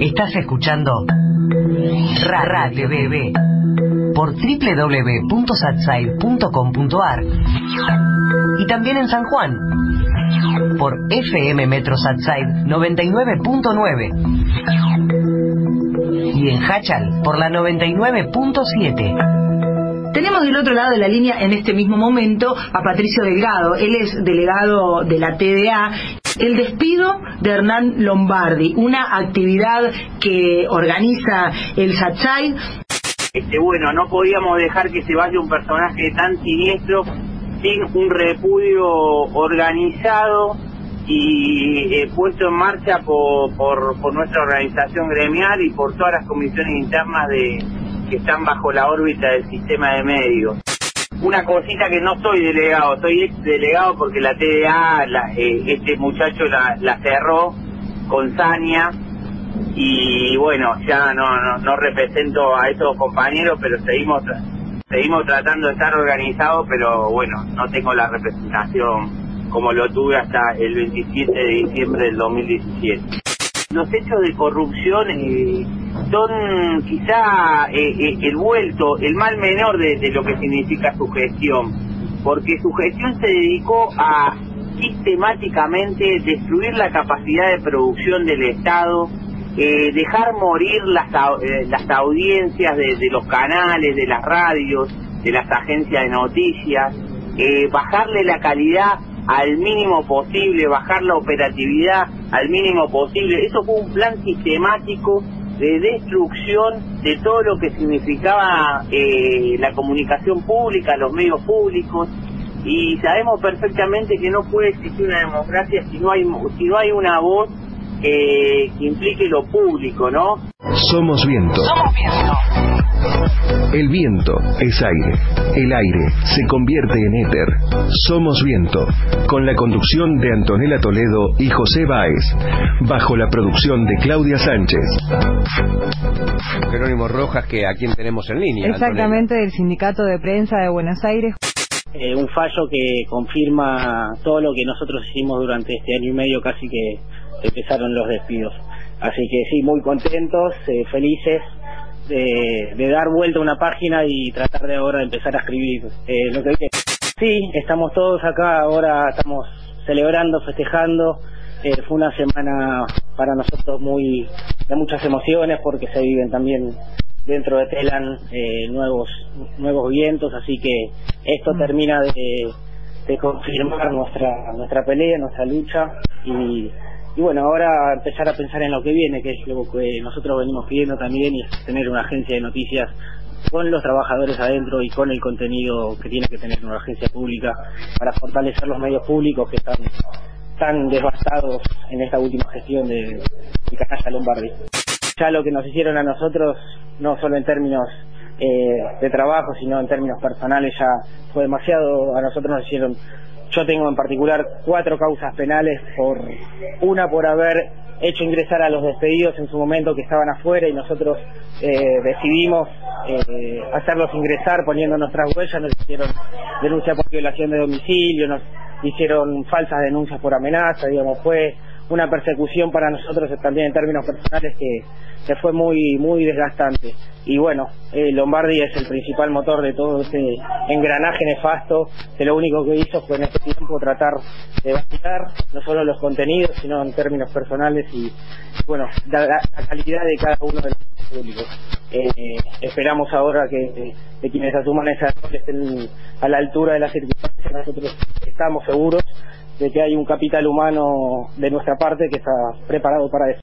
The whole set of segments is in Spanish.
Estás escuchando Radio BB por www.satsai.com.ar y también en San Juan por FM Metro Satsai 99.9 y en Hachal por la 99.7. Tenemos del otro lado de la línea en este mismo momento a Patricio Delgado. Él es delegado de la TDA. El despido de Hernán Lombardi, una actividad que organiza el Satsai. Este, bueno, no podíamos dejar que se vaya un personaje tan siniestro sin un repudio organizado y eh, puesto en marcha por, por, nuestra organización gremial y por todas las comisiones internas de que están bajo la órbita del sistema de medios. Una cosita que no soy delegado, soy ex delegado porque la TDA, eh, este muchacho la, la cerró con Sania y bueno, ya no, no, no represento a esos compañeros, pero seguimos seguimos tratando de estar organizados, pero bueno, no tengo la representación como lo tuve hasta el 27 de diciembre del 2017. Los hechos de corrupción eh, son quizá eh, eh, el vuelto, el mal menor de, lo que significa su gestión, porque su gestión se dedicó a sistemáticamente destruir la capacidad de producción del Estado, dejar morir las, audiencias de, los canales, de las radios, de las agencias de noticias, bajarle la calidad al mínimo posible, bajar la operatividad al mínimo posible. Eso fue un plan sistemático de destrucción de todo lo que significaba la comunicación pública, los medios públicos, y sabemos perfectamente que no puede existir una democracia si no hay, si no hay una voz que implique lo público, ¿no? Somos viento. Somos viento. El viento es aire. El aire se convierte en éter. Somos viento. Con la conducción de Antonella Toledo y José Báez. Bajo la producción de Claudia Sánchez. Jerónimo Rojas, que a quien tenemos en línea. Exactamente, del Sindicato de Prensa de Buenos Aires. Eh, un fallo que confirma todo lo que nosotros hicimos durante este año y medio, casi que empezaron los despidos. Así que sí, muy contentos, eh, felices de, dar vuelta a una página y tratar de ahora empezar a escribir eh, lo que viene. Sí, estamos todos acá, ahora estamos celebrando, festejando. Eh, fue una semana para nosotros muy de muchas emociones porque se viven también dentro de Telan nuevos nuevos vientos, así que esto mm. termina de, de confirmar nuestra nuestra pelea, nuestra lucha y y bueno, ahora empezar a pensar en lo que viene, que es lo que nosotros venimos pidiendo también, y es tener una agencia de noticias con los trabajadores adentro y con el contenido que tiene que tener una agencia pública para fortalecer los medios públicos que están tan devastados en esta última gestión de, de Canalla Lombardi. Ya lo que nos hicieron a nosotros, no solo en términos eh, de trabajo, sino en términos personales, ya fue demasiado. A nosotros nos hicieron yo tengo en particular cuatro causas penales por una por haber hecho ingresar a los despedidos en su momento que estaban afuera y nosotros eh, decidimos eh, hacerlos ingresar poniendo nuestras huellas, nos hicieron denuncia por violación de domicilio, nos hicieron falsas denuncias por amenaza, digamos, fue una persecución para nosotros también en términos personales que, fue muy muy desgastante. Y bueno eh, Lombardi es el principal motor de todo ese engranaje nefasto que lo único que hizo fue en este tiempo tratar de vaciar no solo los contenidos sino en términos personales y bueno la, calidad de cada uno de los públicos. Eh, esperamos ahora que quienes asuman esa rol estén a la altura de las circunstancias nosotros estamos seguros de que hay un capital humano de nuestra parte que está preparado para eso.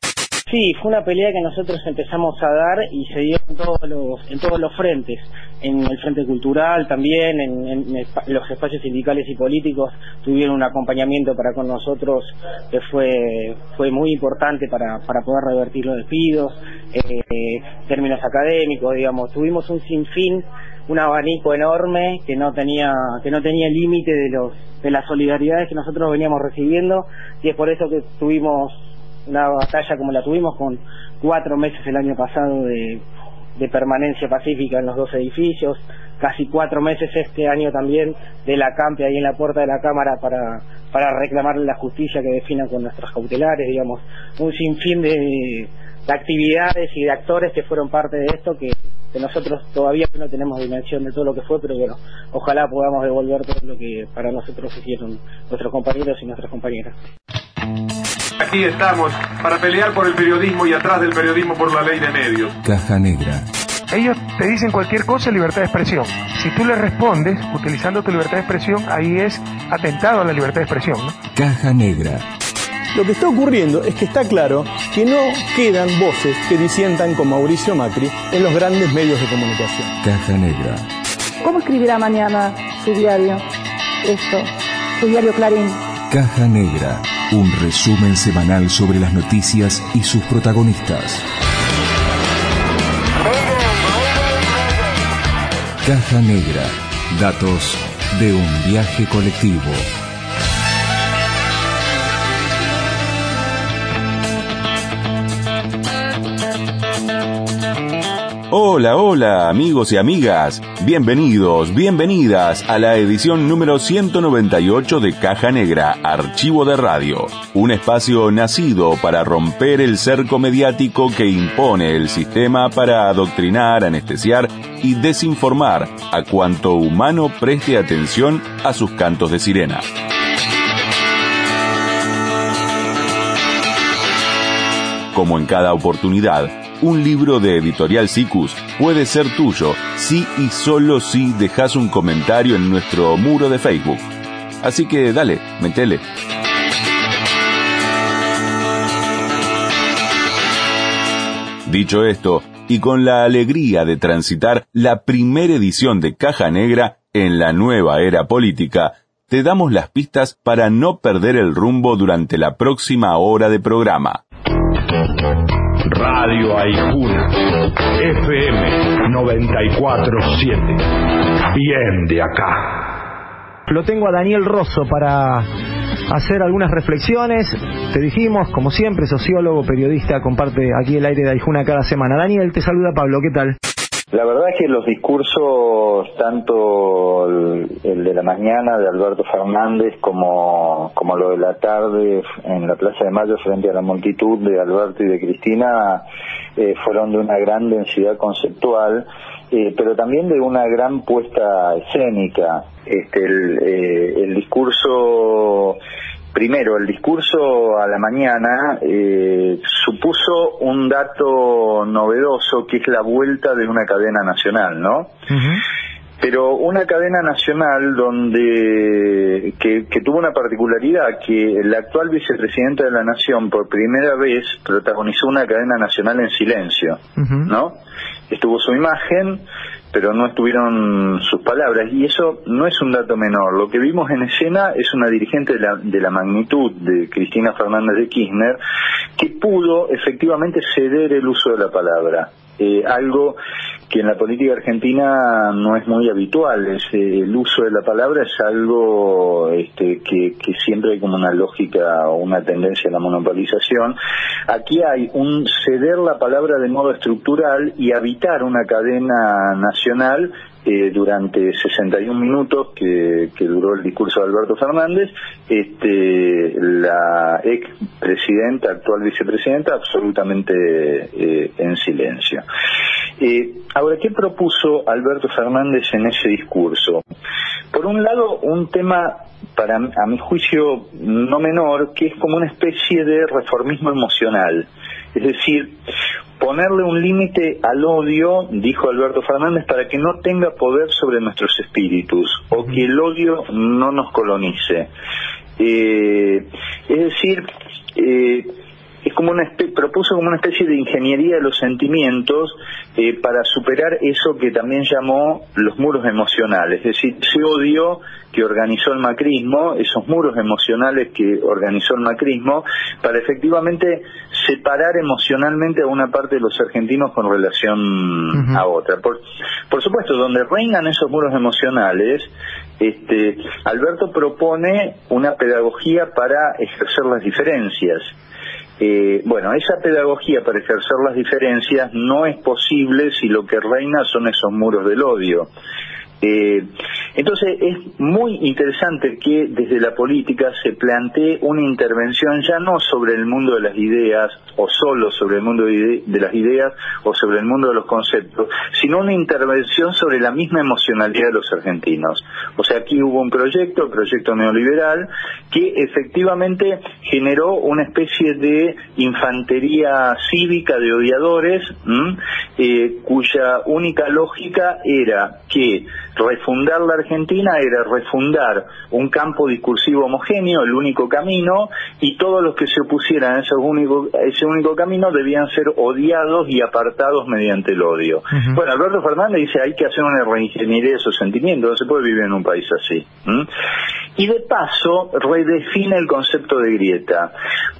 Sí, fue una pelea que nosotros empezamos a dar y se dio en todos los, en todos los frentes, en el frente cultural también, en, los espacios sindicales y políticos tuvieron un acompañamiento para con nosotros que fue, fue muy importante para, para poder revertir los despidos, eh, términos académicos, digamos, tuvimos un sinfín un abanico enorme que no tenía que no tenía límite de los de las solidaridades que nosotros veníamos recibiendo y es por eso que tuvimos una batalla como la tuvimos con cuatro meses el año pasado de, permanencia pacífica en los dos edificios casi cuatro meses este año también de la CAMPE ahí en la puerta de la Cámara para, para reclamarle la justicia que defina con nuestras cautelares, digamos, un sinfín de, de actividades y de actores que fueron parte de esto que, que nosotros todavía no tenemos dimensión de todo lo que fue, pero bueno, ojalá podamos devolver todo lo que para nosotros hicieron nuestros compañeros y nuestras compañeras. Aquí estamos para pelear por el periodismo y atrás del periodismo por la ley de medios. Caja Negra. Ellos te dicen cualquier cosa, libertad de expresión. Si tú les respondes utilizando tu libertad de expresión, ahí es atentado a la libertad de expresión. ¿no? Caja Negra. Lo que está ocurriendo es que está claro que no quedan voces que disientan con Mauricio Macri en los grandes medios de comunicación. Caja Negra. ¿Cómo escribirá mañana su diario? Esto, su diario Clarín. Caja Negra. Un resumen semanal sobre las noticias y sus protagonistas. Caja Negra. Datos de un viaje colectivo. Hola, hola amigos y amigas, bienvenidos, bienvenidas a la edición número 198 de Caja Negra, Archivo de Radio, un espacio nacido para romper el cerco mediático que impone el sistema para adoctrinar, anestesiar y desinformar a cuanto humano preste atención a sus cantos de sirena. Como en cada oportunidad, un libro de Editorial Sicus puede ser tuyo si y solo si dejas un comentario en nuestro muro de Facebook. Así que dale, metele. Dicho esto, y con la alegría de transitar la primera edición de Caja Negra en la nueva era política, te damos las pistas para no perder el rumbo durante la próxima hora de programa. Radio Aijuna, FM 947. Bien de acá. Lo tengo a Daniel Rosso para hacer algunas reflexiones. Te dijimos, como siempre, sociólogo, periodista, comparte aquí el aire de Aijuna cada semana. Daniel, te saluda Pablo, ¿qué tal? La verdad es que los discursos, tanto el, de la mañana de Alberto Fernández como, como lo de la tarde en la Plaza de Mayo frente a la multitud de Alberto y de Cristina, eh, fueron de una gran densidad conceptual, eh, pero también de una gran puesta escénica. Este, el, eh, el discurso Primero, el discurso a la mañana eh, supuso un dato novedoso que es la vuelta de una cadena nacional, ¿no? Pero una cadena nacional donde que, que, tuvo una particularidad que el actual vicepresidente de la nación por primera vez protagonizó una cadena nacional en silencio, ¿no? Estuvo su imagen, pero no estuvieron sus palabras y eso no es un dato menor. Lo que vimos en escena es una dirigente de la, de la magnitud de Cristina Fernández de Kirchner que pudo efectivamente ceder el uso de la palabra. Eh, algo que en la política argentina no es muy habitual. Es, eh, el uso de la palabra es algo este, que, que, siempre hay como una lógica o una tendencia a la monopolización. Aquí hay un ceder la palabra de modo estructural y habitar una cadena nacional eh, durante 61 minutos que, duró el discurso de Alberto Fernández, este, la ex presidenta, actual vicepresidenta, absolutamente eh, en silencio. Eh, ahora, ¿qué propuso Alberto Fernández en ese discurso? Por un lado, un tema para a mi juicio no menor, que es como una especie de reformismo emocional. Es decir, ponerle un límite al odio, dijo Alberto Fernández, para que no tenga poder sobre nuestros espíritus o que el odio no nos colonice. Eh, es decir, eh, es como una propuso como una especie de ingeniería de los sentimientos eh, para superar eso que también llamó los muros emocionales, es decir, ese odio que organizó el macrismo, esos muros emocionales que organizó el macrismo, para efectivamente separar emocionalmente a una parte de los argentinos con relación uh -huh. a otra. Por, por supuesto, donde reinan esos muros emocionales, este, Alberto propone una pedagogía para ejercer las diferencias. Eh, bueno, esa pedagogía para ejercer las diferencias no es posible si lo que reina son esos muros del odio. Eh, entonces es muy interesante que desde la política se plantee una intervención ya no sobre el mundo de las ideas o solo sobre el mundo de, las ideas o sobre el mundo de los conceptos, sino una intervención sobre la misma emocionalidad de los argentinos. O sea, aquí hubo un proyecto, el proyecto neoliberal, que efectivamente generó una especie de infantería cívica de odiadores, eh, cuya única lógica era que refundar la Argentina era refundar un campo discursivo homogéneo, el único camino, y todos los que se opusieran a ese único, ese único camino debían ser odiados y apartados mediante el odio. Bueno, Alberto Fernández dice hay que hacer una reingeniería de esos sentimientos, no se puede vivir en un país así. Y de paso redefine el concepto de grieta,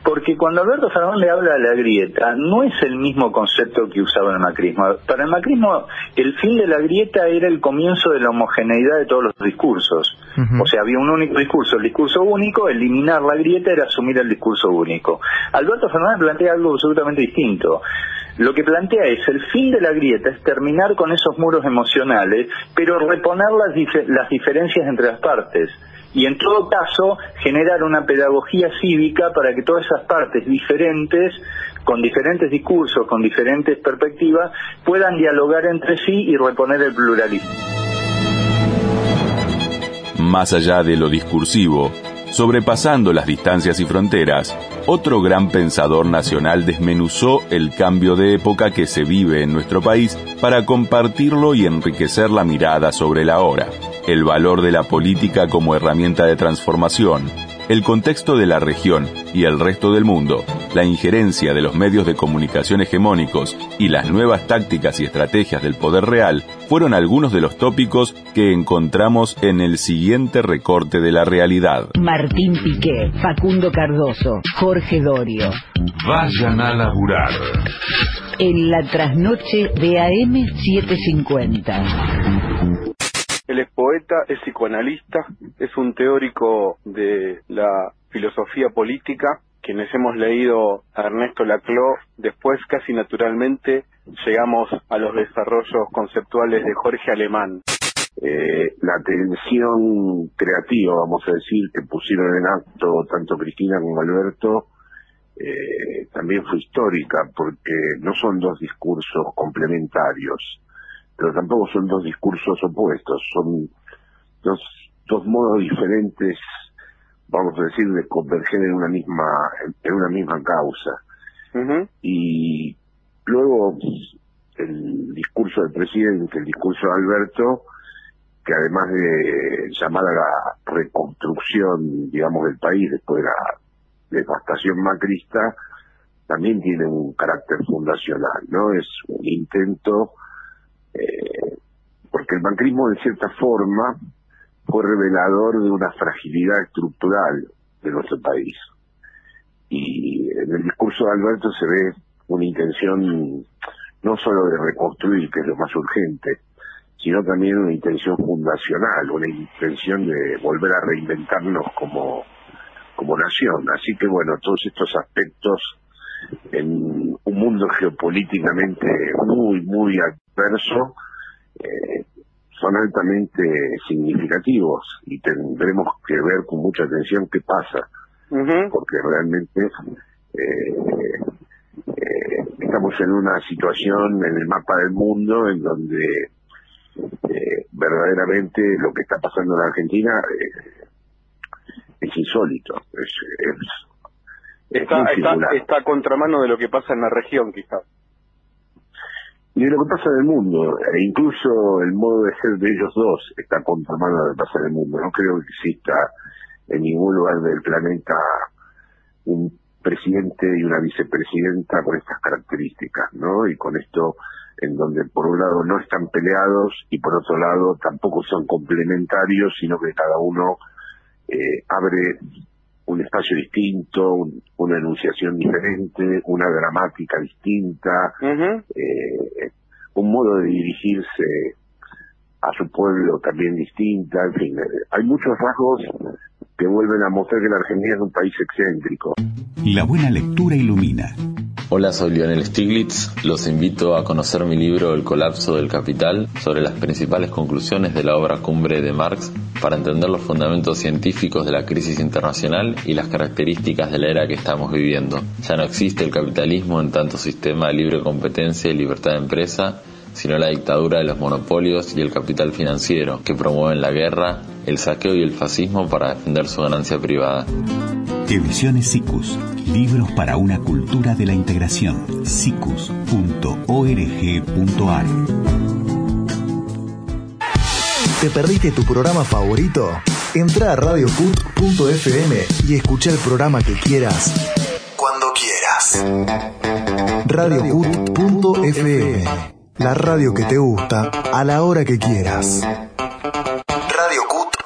porque cuando Alberto Fernández habla de la grieta, no es el mismo concepto que usaba el macrismo. Para el macrismo, el fin de la grieta era el comienzo de la homogeneidad de todos los discursos. O sea, había un único discurso, el discurso único, eliminar la grieta era asumir el discurso único. Alberto Fernández plantea algo absolutamente distinto. Lo que plantea es el fin de la grieta es terminar con esos muros emocionales, pero reponer las, las diferencias entre las partes y en todo caso generar una pedagogía cívica para que todas esas partes diferentes, con diferentes discursos, con diferentes perspectivas, puedan dialogar entre sí y reponer el pluralismo más allá de lo discursivo, sobrepasando las distancias y fronteras, otro gran pensador nacional desmenuzó el cambio de época que se vive en nuestro país para compartirlo y enriquecer la mirada sobre la hora, el valor de la política como herramienta de transformación, el contexto de la región y el resto del mundo, la injerencia de los medios de comunicación hegemónicos y las nuevas tácticas y estrategias del poder real fueron algunos de los tópicos que encontramos en el siguiente recorte de la realidad. Martín Piqué, Facundo Cardoso, Jorge Dorio. Vayan a laburar. En la trasnoche de AM750. Él es poeta, es psicoanalista, es un teórico de la filosofía política, quienes hemos leído a Ernesto Laclau, después casi naturalmente llegamos a los desarrollos conceptuales de Jorge Alemán. Eh, la tensión creativa, vamos a decir, que pusieron en acto tanto Cristina como Alberto, eh, también fue histórica, porque no son dos discursos complementarios pero tampoco son dos discursos opuestos, son dos, dos modos diferentes, vamos a decir, de converger en una misma, en una misma causa. Y luego el discurso del presidente, el discurso de Alberto, que además de llamar a la reconstrucción, digamos, del país después de la devastación macrista, también tiene un carácter fundacional, ¿no? Es un intento eh, porque el macrismo, de cierta forma, fue revelador de una fragilidad estructural de nuestro país. Y en el discurso de Alberto se ve una intención no solo de reconstruir, que es lo más urgente, sino también una intención fundacional, una intención de volver a reinventarnos como, como nación. Así que bueno, todos estos aspectos en un mundo geopolíticamente muy, muy adverso, eh, son altamente significativos y tendremos que ver con mucha atención qué pasa, porque realmente eh, eh, estamos en una situación en el mapa del mundo en donde verdaderamente lo que está pasando en Argentina es insólito, es Está, está, está a contramano de lo que pasa en la región, quizás. Y lo que pasa en el mundo, e incluso el modo de ser de ellos dos está de lo que pasa en el mundo. No creo que exista en ningún lugar del planeta un presidente y una vicepresidenta con estas características, ¿no? Y con esto en donde por un lado no están peleados y por otro lado tampoco son complementarios, sino que cada uno eh, abre un espacio distinto, una enunciación diferente, una gramática distinta, eh, un modo de dirigirse a su pueblo también distinta, en fin, eh, hay muchos rasgos que vuelven a mostrar que la Argentina es un país excéntrico. La buena lectura ilumina. Hola, soy Lionel Stiglitz. Los invito a conocer mi libro El colapso del capital sobre las principales conclusiones de la obra cumbre de Marx para entender los fundamentos científicos de la crisis internacional y las características de la era que estamos viviendo. Ya no existe el capitalismo en tanto sistema de libre competencia y libertad de empresa, sino la dictadura de los monopolios y el capital financiero que promueven la guerra, el saqueo y el fascismo para defender su ganancia privada. Ediciones SICUS. Libros para una cultura de la integración. sicus.org.ar ¿Te perdiste tu programa favorito? Entra a radiocut.fm y escucha el programa que quieras cuando quieras. Radiocut.fm La radio que te gusta a la hora que quieras. Radiocut.fm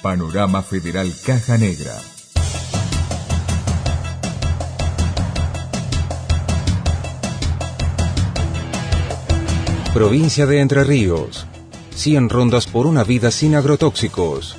Panorama Federal Caja Negra. Provincia de Entre Ríos. 100 rondas por una vida sin agrotóxicos.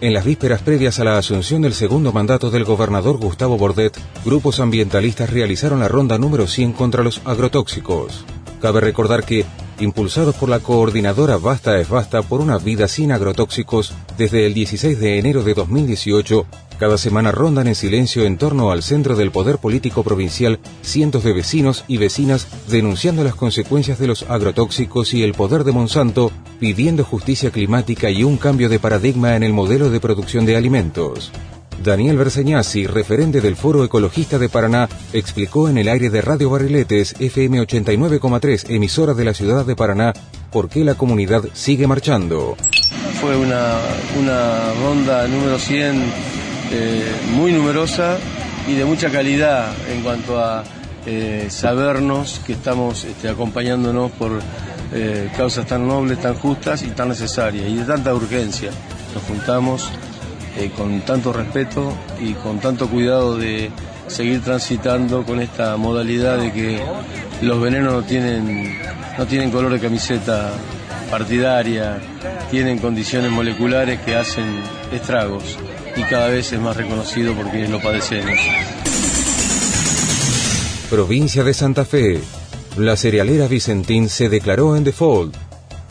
En las vísperas previas a la asunción del segundo mandato del gobernador Gustavo Bordet, grupos ambientalistas realizaron la ronda número 100 contra los agrotóxicos. Cabe recordar que, impulsados por la coordinadora Basta es Basta por una vida sin agrotóxicos, desde el 16 de enero de 2018, cada semana rondan en silencio en torno al centro del poder político provincial cientos de vecinos y vecinas denunciando las consecuencias de los agrotóxicos y el poder de Monsanto, pidiendo justicia climática y un cambio de paradigma en el modelo de producción de alimentos. Daniel Berseñazzi, referente del Foro Ecologista de Paraná, explicó en el aire de Radio Barriletes FM 89,3, emisora de la ciudad de Paraná, por qué la comunidad sigue marchando. Fue una, una ronda número 100 eh, muy numerosa y de mucha calidad en cuanto a eh, sabernos que estamos este, acompañándonos por eh, causas tan nobles, tan justas y tan necesarias y de tanta urgencia. Nos juntamos eh, con tanto respeto y con tanto cuidado de seguir transitando con esta modalidad de que los venenos no tienen, no tienen color de camiseta partidaria, tienen condiciones moleculares que hacen estragos y cada vez es más reconocido porque lo padecemos. Provincia de Santa Fe. La cerealera Vicentín se declaró en default.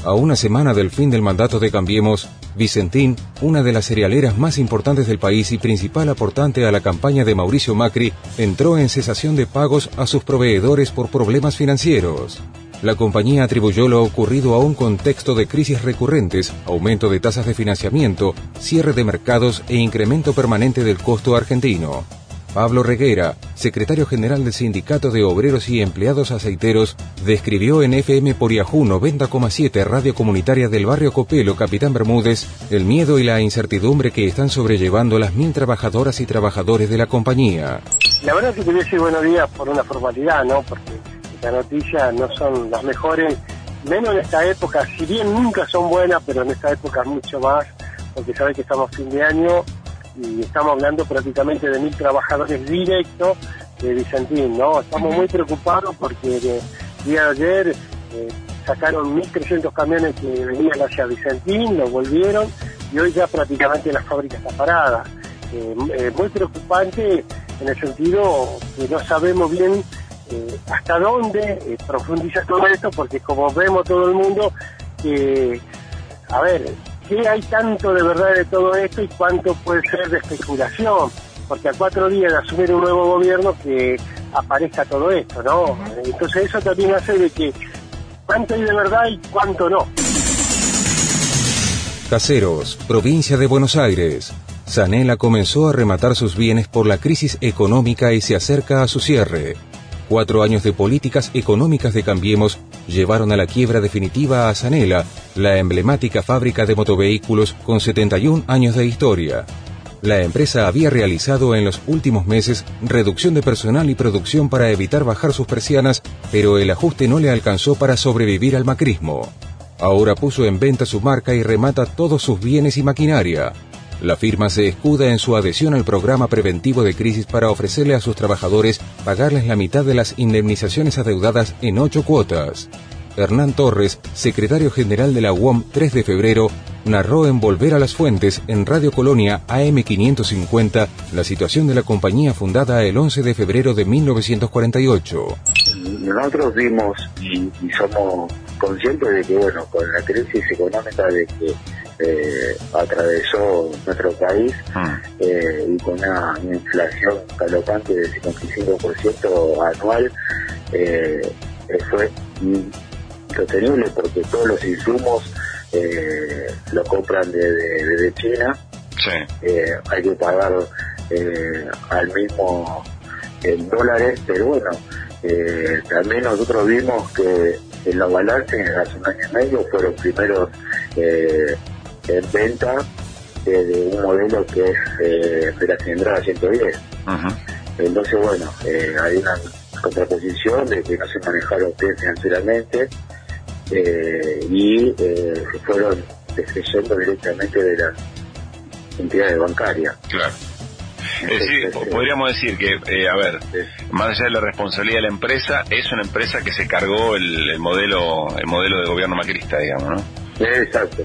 A una semana del fin del mandato de Cambiemos, Vicentín, una de las cerealeras más importantes del país y principal aportante a la campaña de Mauricio Macri, entró en cesación de pagos a sus proveedores por problemas financieros. La compañía atribuyó lo ocurrido a un contexto de crisis recurrentes, aumento de tasas de financiamiento, cierre de mercados e incremento permanente del costo argentino. Pablo Reguera, secretario general del Sindicato de Obreros y Empleados Aceiteros, describió en FM por Yahoo 90,7 Radio Comunitaria del Barrio Copelo, Capitán Bermúdez, el miedo y la incertidumbre que están sobrellevando las mil trabajadoras y trabajadores de la compañía. La verdad que quería decir buenos días por una formalidad, ¿no? Porque las noticias no son las mejores, menos en esta época, si bien nunca son buenas, pero en esta época mucho más, porque sabes que estamos fin de año y estamos hablando prácticamente de mil trabajadores directos de Vicentín, ¿no? Estamos muy preocupados porque el día de ayer eh, sacaron 1.300 camiones que venían hacia Vicentín, lo volvieron y hoy ya prácticamente la fábrica está parada. Eh, eh, muy preocupante en el sentido que no sabemos bien eh, hasta dónde eh, profundiza todo esto, porque como vemos todo el mundo, que, a ver, ¿qué hay tanto de verdad de todo esto y cuánto puede ser de especulación? Porque a cuatro días de asumir un nuevo gobierno que aparezca todo esto, ¿no? Entonces eso también hace de que cuánto hay de verdad y cuánto no. Caseros, provincia de Buenos Aires. Sanela comenzó a rematar sus bienes por la crisis económica y se acerca a su cierre. Cuatro años de políticas económicas de Cambiemos llevaron a la quiebra definitiva a Sanela, la emblemática fábrica de motovehículos con 71 años de historia. La empresa había realizado en los últimos meses reducción de personal y producción para evitar bajar sus persianas, pero el ajuste no le alcanzó para sobrevivir al macrismo. Ahora puso en venta su marca y remata todos sus bienes y maquinaria. La firma se escuda en su adhesión al programa preventivo de crisis para ofrecerle a sus trabajadores pagarles la mitad de las indemnizaciones adeudadas en ocho cuotas. Hernán Torres, secretario general de la UOM 3 de febrero, narró en Volver a las Fuentes en Radio Colonia AM550 la situación de la compañía fundada el 11 de febrero de 1948. Nosotros vimos y, somos conscientes de que, bueno, con la crisis económica de que eh, atravesó nuestro país ah. eh, y con una inflación galopante del 55% anual, eh, fue insostenible porque todos los insumos eh, lo compran desde China. Eh, hay que pagar eh, al mismo en dólares, pero bueno, eh, también nosotros vimos que en los balances hace un año y medio fueron primeros en venta de un modelo que es de la cilindrada 110. Entonces, bueno, hay una contraposición de que no se manejaron bien financieramente eh, y eh, se fueron descreyendo directamente de las entidades bancarias. Claro. Es decir, podríamos decir que, eh, a ver, más allá de la responsabilidad de la empresa, es una empresa que se cargó el, modelo el modelo de gobierno macrista, digamos, ¿no? Exacto.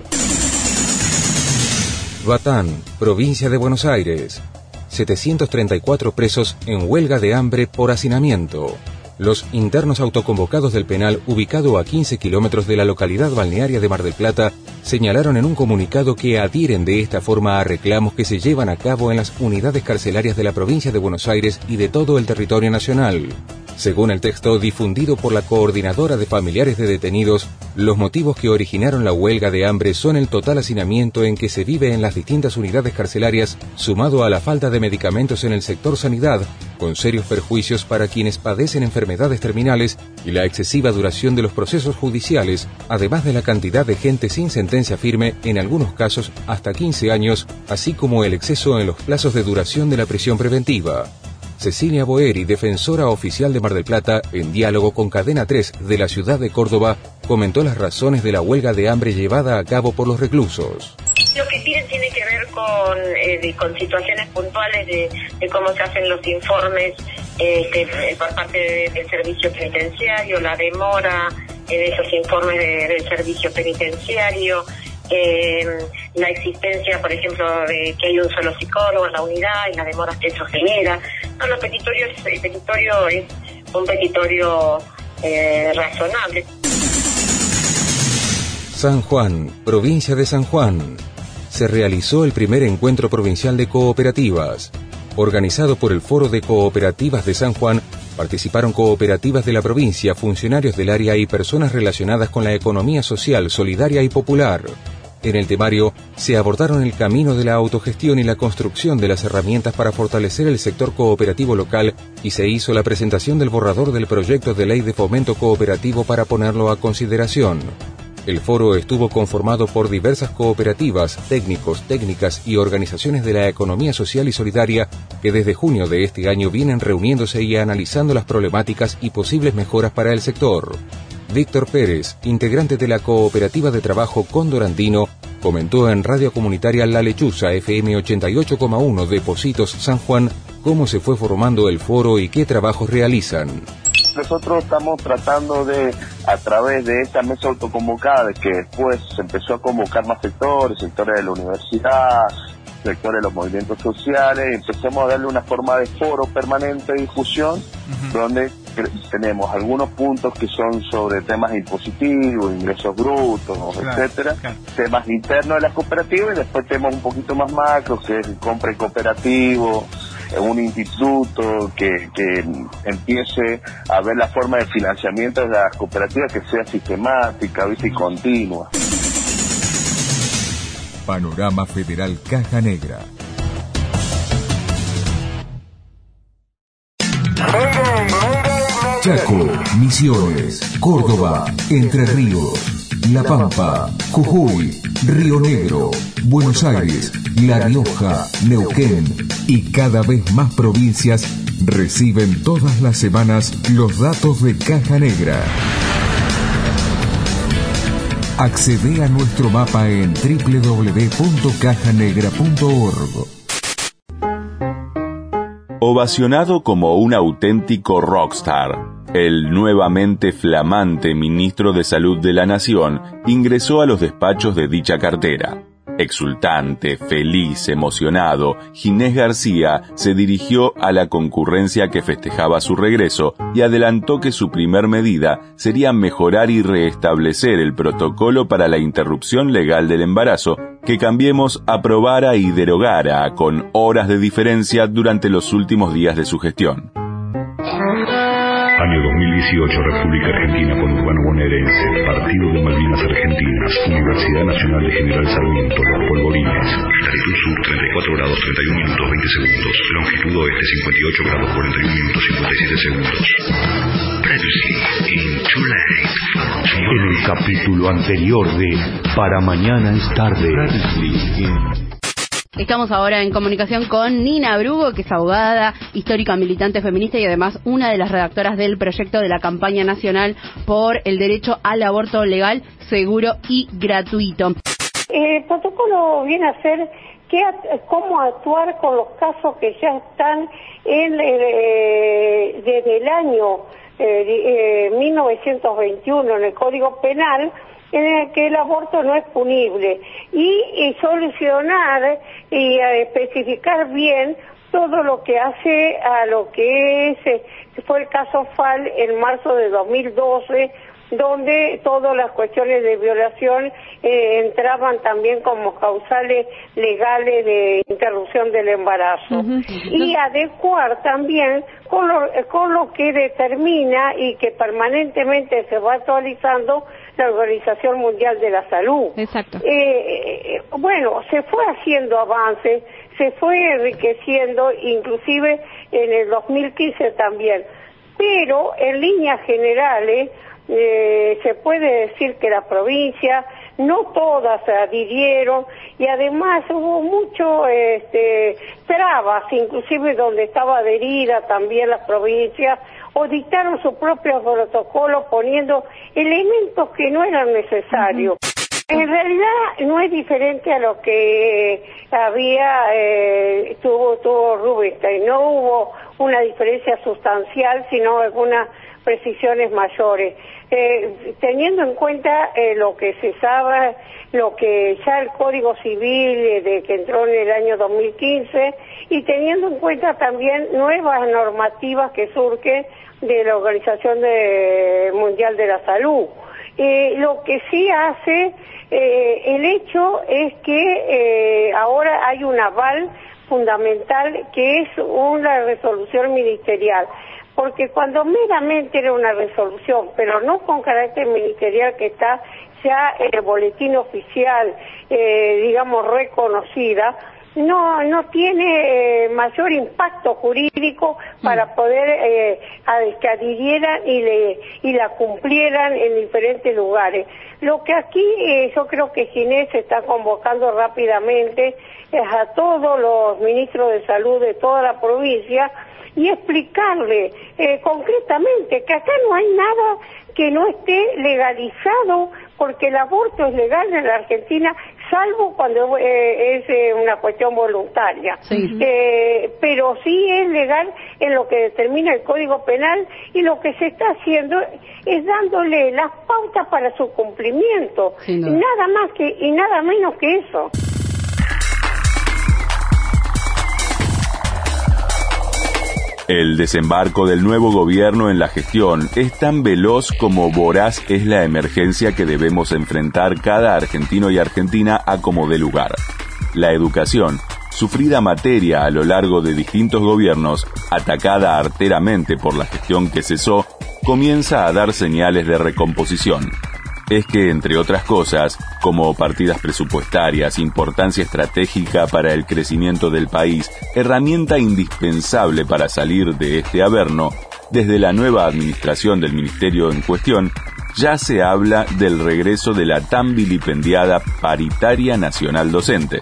Batán, provincia de Buenos Aires. 734 presos en huelga de hambre por hacinamiento. Los internos autoconvocados del penal, ubicado a 15 kilómetros de la localidad balnearia de Mar del Plata, señalaron en un comunicado que adhieren de esta forma a reclamos que se llevan a cabo en las unidades carcelarias de la provincia de Buenos Aires y de todo el territorio nacional. Según el texto difundido por la Coordinadora de Familiares de Detenidos, los motivos que originaron la huelga de hambre son el total hacinamiento en que se vive en las distintas unidades carcelarias, sumado a la falta de medicamentos en el sector sanidad, con serios perjuicios para quienes padecen enfermedades terminales y la excesiva duración de los procesos judiciales, además de la cantidad de gente sin sentencia firme, en algunos casos hasta 15 años, así como el exceso en los plazos de duración de la prisión preventiva. Cecilia Boeri, defensora oficial de Mar del Plata, en diálogo con Cadena 3 de la ciudad de Córdoba, comentó las razones de la huelga de hambre llevada a cabo por los reclusos. Lo que piden tiene que ver con, eh, con situaciones puntuales de, cómo se hacen los informes este, eh, por parte del servicio penitenciario, la demora en esos informes del servicio penitenciario, eh, la existencia, por ejemplo, de que hay un solo psicólogo en la unidad y la demora que eso genera. No, los petitorios, el petitorio es un petitorio eh, razonable. San Juan, provincia de San Juan. Se realizó el primer encuentro provincial de cooperativas. Organizado por el Foro de Cooperativas de San Juan, participaron cooperativas de la provincia, funcionarios del área y personas relacionadas con la economía social, solidaria y popular. En el temario se abordaron el camino de la autogestión y la construcción de las herramientas para fortalecer el sector cooperativo local y se hizo la presentación del borrador del proyecto de ley de fomento cooperativo para ponerlo a consideración. El foro estuvo conformado por diversas cooperativas, técnicos, técnicas y organizaciones de la economía social y solidaria que desde junio de este año vienen reuniéndose y analizando las problemáticas y posibles mejoras para el sector. Víctor Pérez, integrante de la cooperativa de trabajo Cóndor Andino, comentó en radio comunitaria La Lechuza FM 88,1 de Positos San Juan cómo se fue formando el foro y qué trabajos realizan. Nosotros estamos tratando de, a través de esta mesa autoconvocada, que después se empezó a convocar más sectores, sectores de la universidad, sectores de los movimientos sociales, empecemos a darle una forma de foro permanente de discusión, donde tenemos algunos puntos que son sobre temas impositivos, ingresos brutos, etcétera, temas internos de las cooperativas y después temas un poquito más macro, que es el compra cooperativo, un instituto que, que empiece a ver la forma de financiamiento de las cooperativas que sea sistemática y continua. Panorama Federal Caja Negra. Chaco, Misiones, Córdoba, Entre Ríos, La Pampa, Jujuy, Río Negro, Buenos Aires, La Rioja, Neuquén y cada vez más provincias reciben todas las semanas los datos de Caja Negra. Accede a nuestro mapa en www.cajanegra.org. Ovacionado como un auténtico rockstar, el nuevamente flamante ministro de Salud de la Nación ingresó a los despachos de dicha cartera. Exultante, feliz, emocionado, Ginés García se dirigió a la concurrencia que festejaba su regreso y adelantó que su primer medida sería mejorar y restablecer el protocolo para la interrupción legal del embarazo que Cambiemos aprobara y derogara con horas de diferencia durante los últimos días de su gestión. Año 2018, República Argentina con Urbano Bonaerense, Partido de Malvinas Argentinas, Universidad Nacional de General Sarmiento, Los Polvorines. Latitud sur, 34 grados 31 minutos 20 segundos. Longitud oeste, 58 grados 41 minutos 57 segundos. En el capítulo anterior de Para mañana es tarde. Estamos ahora en comunicación con Nina Brugo, que es abogada, histórica militante feminista y además una de las redactoras del proyecto de la campaña nacional por el derecho al aborto legal, seguro y gratuito. El protocolo viene a ser qué, cómo actuar con los casos que ya están en, eh, desde el año eh, 1921 eh, en el Código Penal en el que el aborto no es punible y, solucionar y especificar bien todo lo que hace a lo que es, eh, fue el caso FAL en marzo de 2012 donde todas las cuestiones de violación eh, entraban también como causales legales de interrupción del embarazo. Y adecuar también con lo, con lo que determina y que permanentemente se va actualizando la Organización Mundial de la Salud. Exacto. Eh, eh, bueno, se fue haciendo avances, se fue enriqueciendo, inclusive en el 2015 también. Pero en líneas generales eh, se puede decir que las provincias, no todas adhirieron y además hubo mucho este, trabas, inclusive donde estaba adherida también las provincias, o dictaron su propio protocolo poniendo elementos que no eran necesarios. En realidad no es diferente a lo que había, eh, tuvo, tuvo Rubinstein. No hubo una diferencia sustancial, sino algunas precisiones mayores. Eh, teniendo en cuenta eh, lo que se sabe, lo que ya el Código Civil eh, de que entró en el año 2015 y teniendo en cuenta también nuevas normativas que surgen de la Organización Mundial de la Salud. lo que sí hace el hecho es que ahora hay un aval fundamental que es una resolución ministerial porque cuando meramente era una resolución, pero no con carácter ministerial que está ya en el boletín oficial, eh, digamos, reconocida, no no tiene eh, mayor impacto jurídico para mm. poder eh, que adhirieran y le y la cumplieran en diferentes lugares lo que aquí eh, yo creo que Ginés está convocando rápidamente es a todos los ministros de salud de toda la provincia y explicarle eh, concretamente que acá no hay nada que no esté legalizado porque el aborto es legal en la Argentina salvo cuando eh, es eh, una cuestión voluntaria. pero sí es legal en lo que determina el Código Penal y lo que se está haciendo es dándole las pautas para su cumplimiento. Nada más que y nada menos que eso. El desembarco del nuevo gobierno en la gestión es tan veloz como voraz es la emergencia que debemos enfrentar cada argentino y argentina a como de lugar. La educación, sufrida materia a lo largo de distintos gobiernos, atacada arteramente por la gestión que cesó, comienza a dar señales de recomposición es que, entre otras cosas, como partidas presupuestarias, importancia estratégica para el crecimiento del país, herramienta indispensable para salir de este averno, desde la nueva administración del ministerio en cuestión, ya se habla del regreso de la tan vilipendiada paritaria nacional docente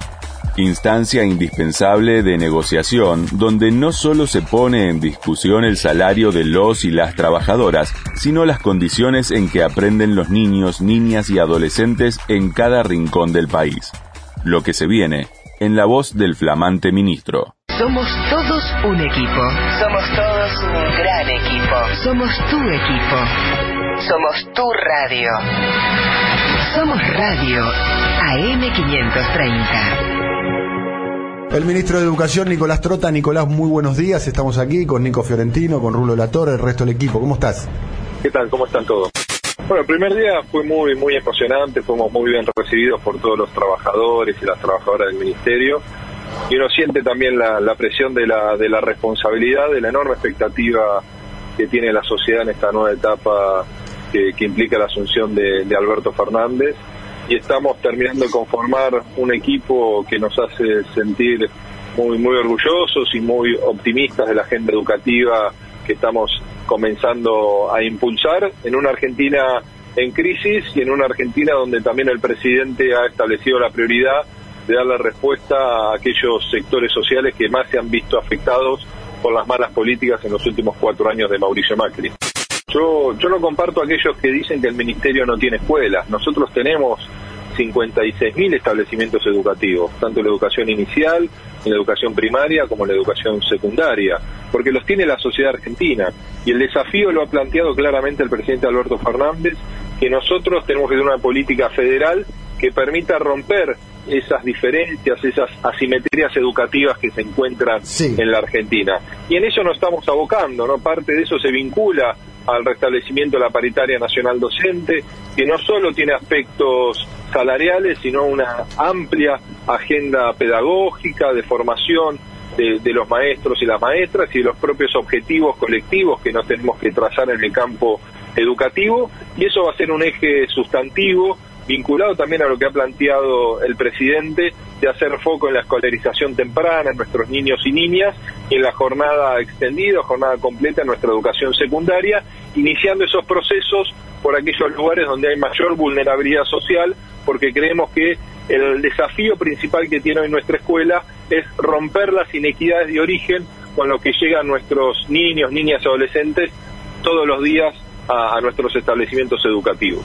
instancia indispensable de negociación donde no solo se pone en discusión el salario de los y las trabajadoras, sino las condiciones en que aprenden los niños, niñas y adolescentes en cada rincón del país. Lo que se viene en la voz del flamante ministro. Somos todos un equipo. Somos todos un gran equipo. Somos tu equipo. Somos tu radio. Somos Radio AM530. El ministro de Educación, Nicolás Trota. Nicolás, muy buenos días. Estamos aquí con Nico Fiorentino, con Rulo Latorre, el resto del equipo. ¿Cómo estás? ¿Qué tal? ¿Cómo están todos? Bueno, el primer día fue muy muy emocionante, fuimos muy bien recibidos por todos los trabajadores y las trabajadoras del ministerio y uno siente también la, presión de la, de la responsabilidad, de la enorme expectativa que tiene la sociedad en esta nueva etapa que, implica la asunción de Alberto Fernández y estamos terminando de conformar un equipo que nos hace sentir muy muy orgullosos y muy optimistas de la agenda educativa que estamos comenzando a impulsar en una Argentina en crisis y en una Argentina donde también el presidente ha establecido la prioridad de darle respuesta a aquellos sectores sociales que más se han visto afectados por las malas políticas en los últimos cuatro años de Mauricio Macri. Yo, yo no comparto aquellos que dicen que el ministerio no tiene escuelas. Nosotros tenemos 56.000 establecimientos educativos, tanto en la educación inicial, en la educación primaria como en la educación secundaria, porque los tiene la sociedad argentina. Y el desafío lo ha planteado claramente el presidente Alberto Fernández, que nosotros tenemos que tener una política federal que permita romper esas diferencias, esas asimetrías educativas que se encuentran en la Argentina. Y en eso nos estamos abocando, ¿no? Parte de eso se vincula al restablecimiento de la paritaria nacional docente, que no solo tiene aspectos salariales, sino una amplia agenda pedagógica, de formación de, de, los maestros y las maestras y de los propios objetivos colectivos que nos tenemos que trazar en el campo educativo, y eso va a ser un eje sustantivo vinculado también a lo que ha planteado el presidente de hacer foco en la escolarización temprana en nuestros niños y niñas y en la jornada extendida, jornada completa en nuestra educación secundaria, iniciando esos procesos por aquellos lugares donde hay mayor vulnerabilidad social, porque creemos que el desafío principal que tiene hoy nuestra escuela es romper las inequidades de origen con lo que llegan nuestros niños, niñas y adolescentes todos los días a nuestros establecimientos educativos.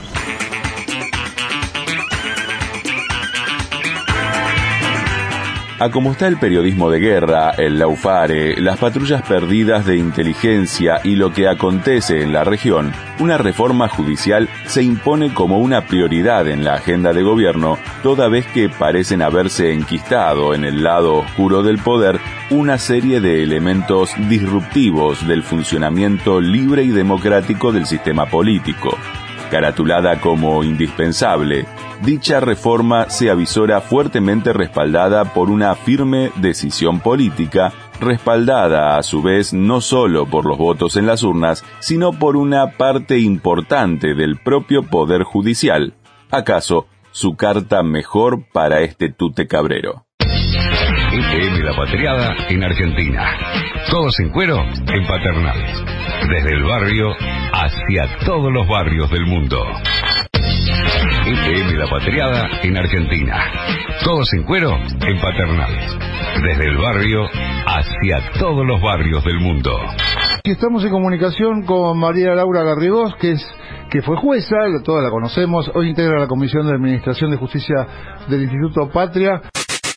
A como está el periodismo de guerra, el laufare, las patrullas perdidas de inteligencia y lo que acontece en la región, una reforma judicial se impone como una prioridad en la agenda de gobierno, toda vez que parecen haberse enquistado en el lado oscuro del poder una serie de elementos disruptivos del funcionamiento libre y democrático del sistema político. Caratulada como indispensable, dicha reforma se avisora fuertemente respaldada por una firme decisión política, respaldada a su vez no solo por los votos en las urnas, sino por una parte importante del propio Poder Judicial. ¿Acaso su carta mejor para este tute cabrero? FM La Patriada en Argentina. Todos en cuero en Paternal. Desde el barrio hacia todos los barrios del mundo. FM La Patriada en Argentina. Todos en cuero en Paternal. Desde el barrio hacia todos los barrios del mundo. Estamos en comunicación con María Laura Garrigós, que es que fue jueza, toda la conocemos, hoy integra la Comisión de Administración de Justicia del Instituto Patria.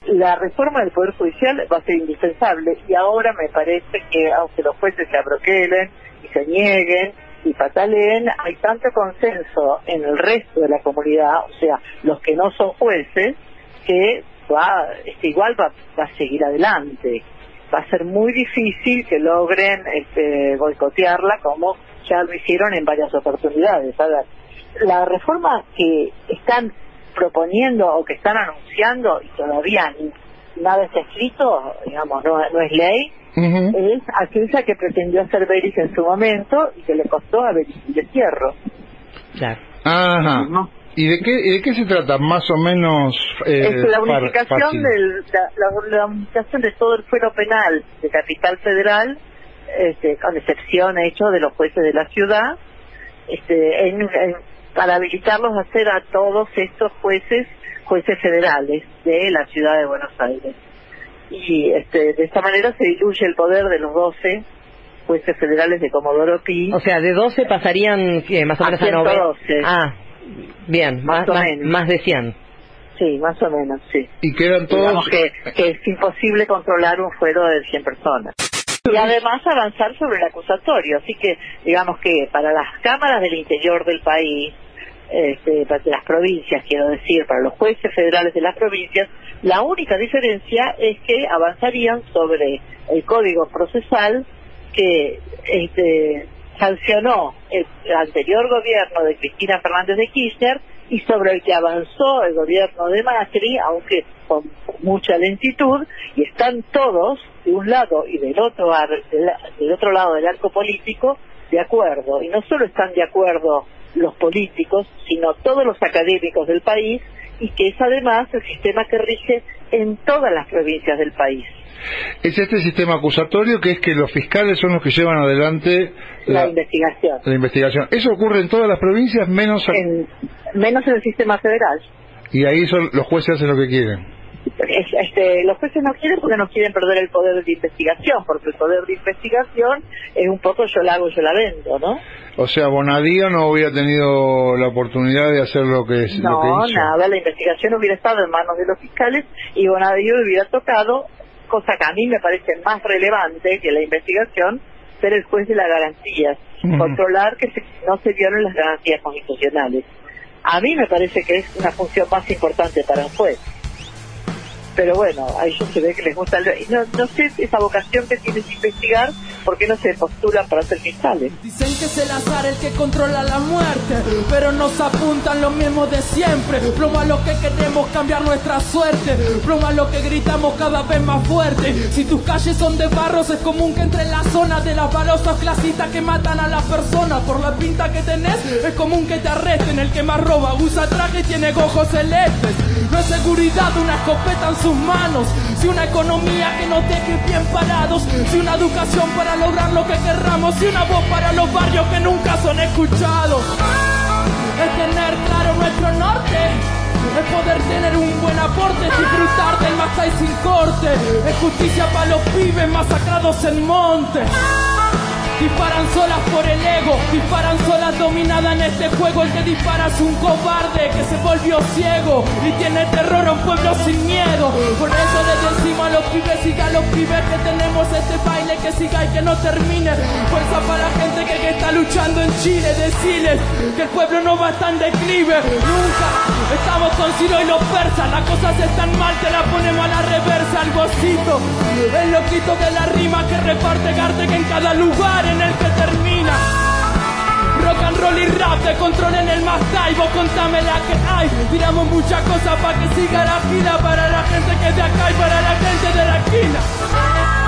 La reforma del Poder Judicial va a ser indispensable y ahora me parece que aunque los jueces se abroquelen y se nieguen, y Pataleen hay tanto consenso en el resto de la comunidad, o sea, los que no son jueces, que va, este, igual va, a seguir adelante. Va a ser muy difícil que logren este, boicotearla como ya lo hicieron en varias oportunidades. la reforma que están proponiendo o que están anunciando y todavía nada está escrito, digamos, no, no es ley, es aquella que pretendió hacer Beris en su momento y que le costó a Beris de Cierro. Claro. Ajá. ¿Y de qué, de qué se trata más o menos? Eh, es la unificación, del, la, unificación de todo el fuero penal de Capital Federal, este, con excepción hecho de los jueces de la ciudad, este, para habilitarlos a hacer a todos estos jueces, jueces federales de la ciudad de Buenos Aires y este, de esta manera se diluye el poder de los 12 jueces federales de Comodoro Pi. O sea, de 12 pasarían más o menos a, 112. Ah, bien, más, más, más, de 100. Sí, más o menos, sí. Y quedan todos... que, que es imposible controlar un fuero de 100 personas. Y además avanzar sobre el acusatorio. Así que, digamos que para las cámaras del interior del país, este, de las provincias, quiero decir, para los jueces federales de las provincias, la única diferencia es que avanzarían sobre el código procesal que este, sancionó el anterior gobierno de Cristina Fernández de Kirchner y sobre el que avanzó el gobierno de Macri, aunque con mucha lentitud, y están todos de un lado y del otro, del otro lado del arco político de acuerdo. Y no solo están de acuerdo los políticos, sino todos los académicos del país, y que es además el sistema que rige en todas las provincias del país. Es este sistema acusatorio que es que los fiscales son los que llevan adelante la, investigación. La investigación. ¿Eso ocurre en todas las provincias menos en, menos en el sistema federal? Y ahí son los jueces hacen lo que quieren. Este, los jueces no quieren porque no quieren perder el poder de investigación, porque el poder de investigación es un poco yo la hago, yo la vendo, ¿no? O sea, Bonadío no hubiera tenido la oportunidad de hacer lo que, es, no, lo que nada, la investigación hubiera estado en manos de los fiscales y Bonadío hubiera tocado, cosa que a mí me parece más relevante que la investigación, ser el juez de las garantías, controlar que no se violen las garantías constitucionales. A mí me parece que es una función más importante para un juez pero bueno, a ellos se ve que les gusta. No, no sé esa vocación que tienes que investigar, ¿por qué no se postulan para ser fiscales? Dicen que es el azar el que controla la muerte, pero nos apuntan lo mismo de siempre. Lo que queremos cambiar nuestra suerte, lo que gritamos cada vez más fuerte. Si tus calles son de barros, es común que entre la zona de las balosas clasitas que matan a las personas por la pinta que tenés, es común que te arresten. El que más roba usa traje y tiene ojos celestes. No es seguridad una escopeta en su si una economía que nos deje bien parados, si una educación para lograr lo que querramos, si una voz para los barrios que nunca son escuchados. Es tener claro nuestro norte, es poder tener un buen aporte, disfrutar del Masai sin corte, es justicia para los pibes masacrados en monte. Disparan solas por el ego, disparan solas dominada en este juego. El que dispara es un cobarde que se volvió ciego y tiene terror a un pueblo sin miedo. Por eso les decimos a los pibes, siga a los pibes que tenemos este baile que siga y que no termine. Fuerza para la gente que, está luchando en Chile, decirles que el pueblo no va en declive. Nunca estamos con Ciro y los persas, las cosas están mal, te la ponemos a la reversa, al gocito. El loquito de la rima que reparte garte que en cada lugar en el que termina. Rock and roll y rap de control en el más vos contame la que hay. Tiramos muchas cosas para que siga la gira para la gente que es de acá y para la gente de la esquina.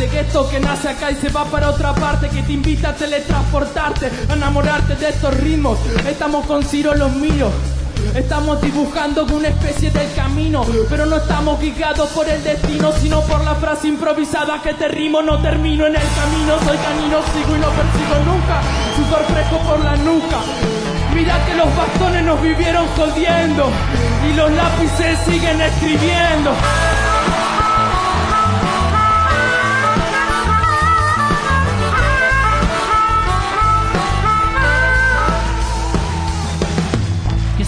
Garte, que esto que nace acá y se va para otra parte, que te invita a teletransportarte, a enamorarte de estos ritmos. Estamos con Ciro los míos. Estamos dibujando una especie del camino, pero no estamos guiados por el destino, sino por la frase improvisada que te rimo, no termino en el camino, soy canino, sigo y no persigo nunca, súper fresco por la nuca. Mira que los bastones nos vivieron jodiendo y los lápices siguen escribiendo.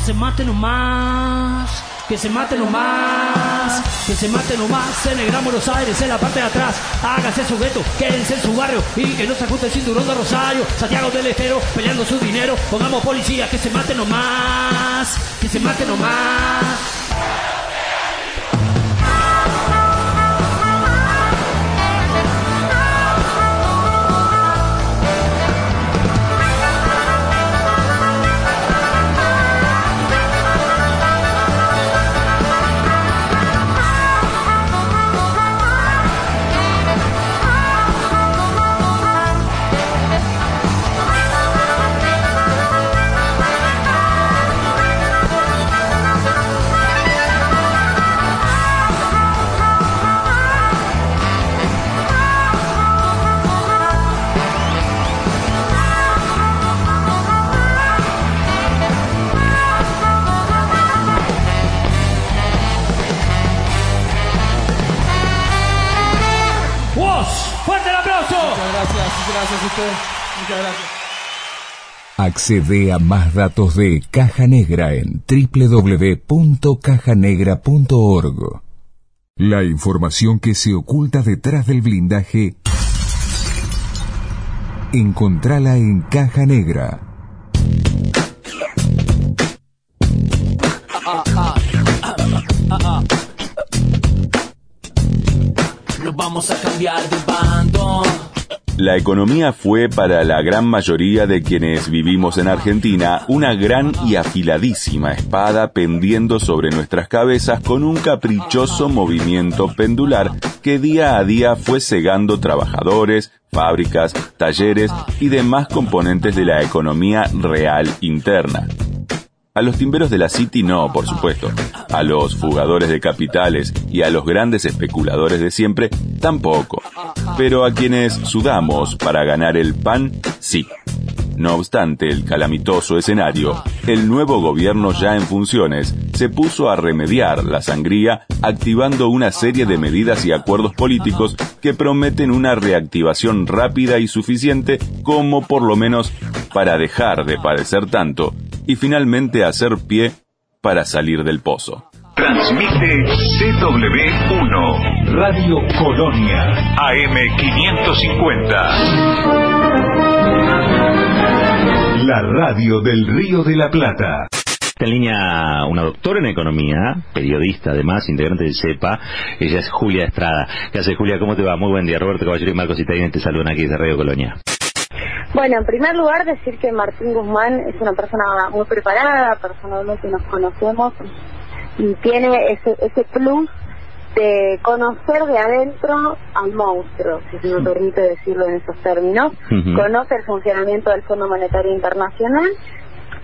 Se mate nomás que se mate nomás, que se mate nomás en el Gran Buenos Aires, en la parte de atrás, hágase su gueto, quédense en su barrio y que no se ajuste el cinturón de Rosario, Santiago del Estero, peleando su dinero, pongamos policía, que se mate nomás, que se mate nomás. Muchas gracias. Accede a más datos de Caja Negra en www.cajanegra.org. La información que se oculta detrás del blindaje, encontrala en Caja Negra. Nos vamos a cambiar de bando. La economía fue para la gran mayoría de quienes vivimos en Argentina una gran y afiladísima espada pendiendo sobre nuestras cabezas con un caprichoso movimiento pendular que día a día fue cegando trabajadores, fábricas, talleres y demás componentes de la economía real interna. A los timberos de la City no, por supuesto. A los fugadores de capitales y a los grandes especuladores de siempre tampoco. Pero a quienes sudamos para ganar el pan, sí. No obstante el calamitoso escenario, el nuevo gobierno ya en funciones se puso a remediar la sangría activando una serie de medidas y acuerdos políticos que prometen una reactivación rápida y suficiente como por lo menos para dejar de padecer tanto y finalmente hacer pie para salir del pozo. Transmite CW1 Radio Colonia AM550. La radio del Río de la Plata. Está en línea una doctora en economía, periodista además, integrante del CEPA. Ella es Julia Estrada. ¿Qué hace Julia? ¿Cómo te va? Muy buen día. Roberto Caballero y Marcos Italiano te saludan aquí desde Radio Colonia. Bueno, en primer lugar decir que Martín Guzmán es una persona muy preparada, personalmente nos conocemos y tiene ese, ese plus de conocer de adentro al monstruo, si se me permite decirlo en esos términos, conoce el funcionamiento del Fondo Monetario Internacional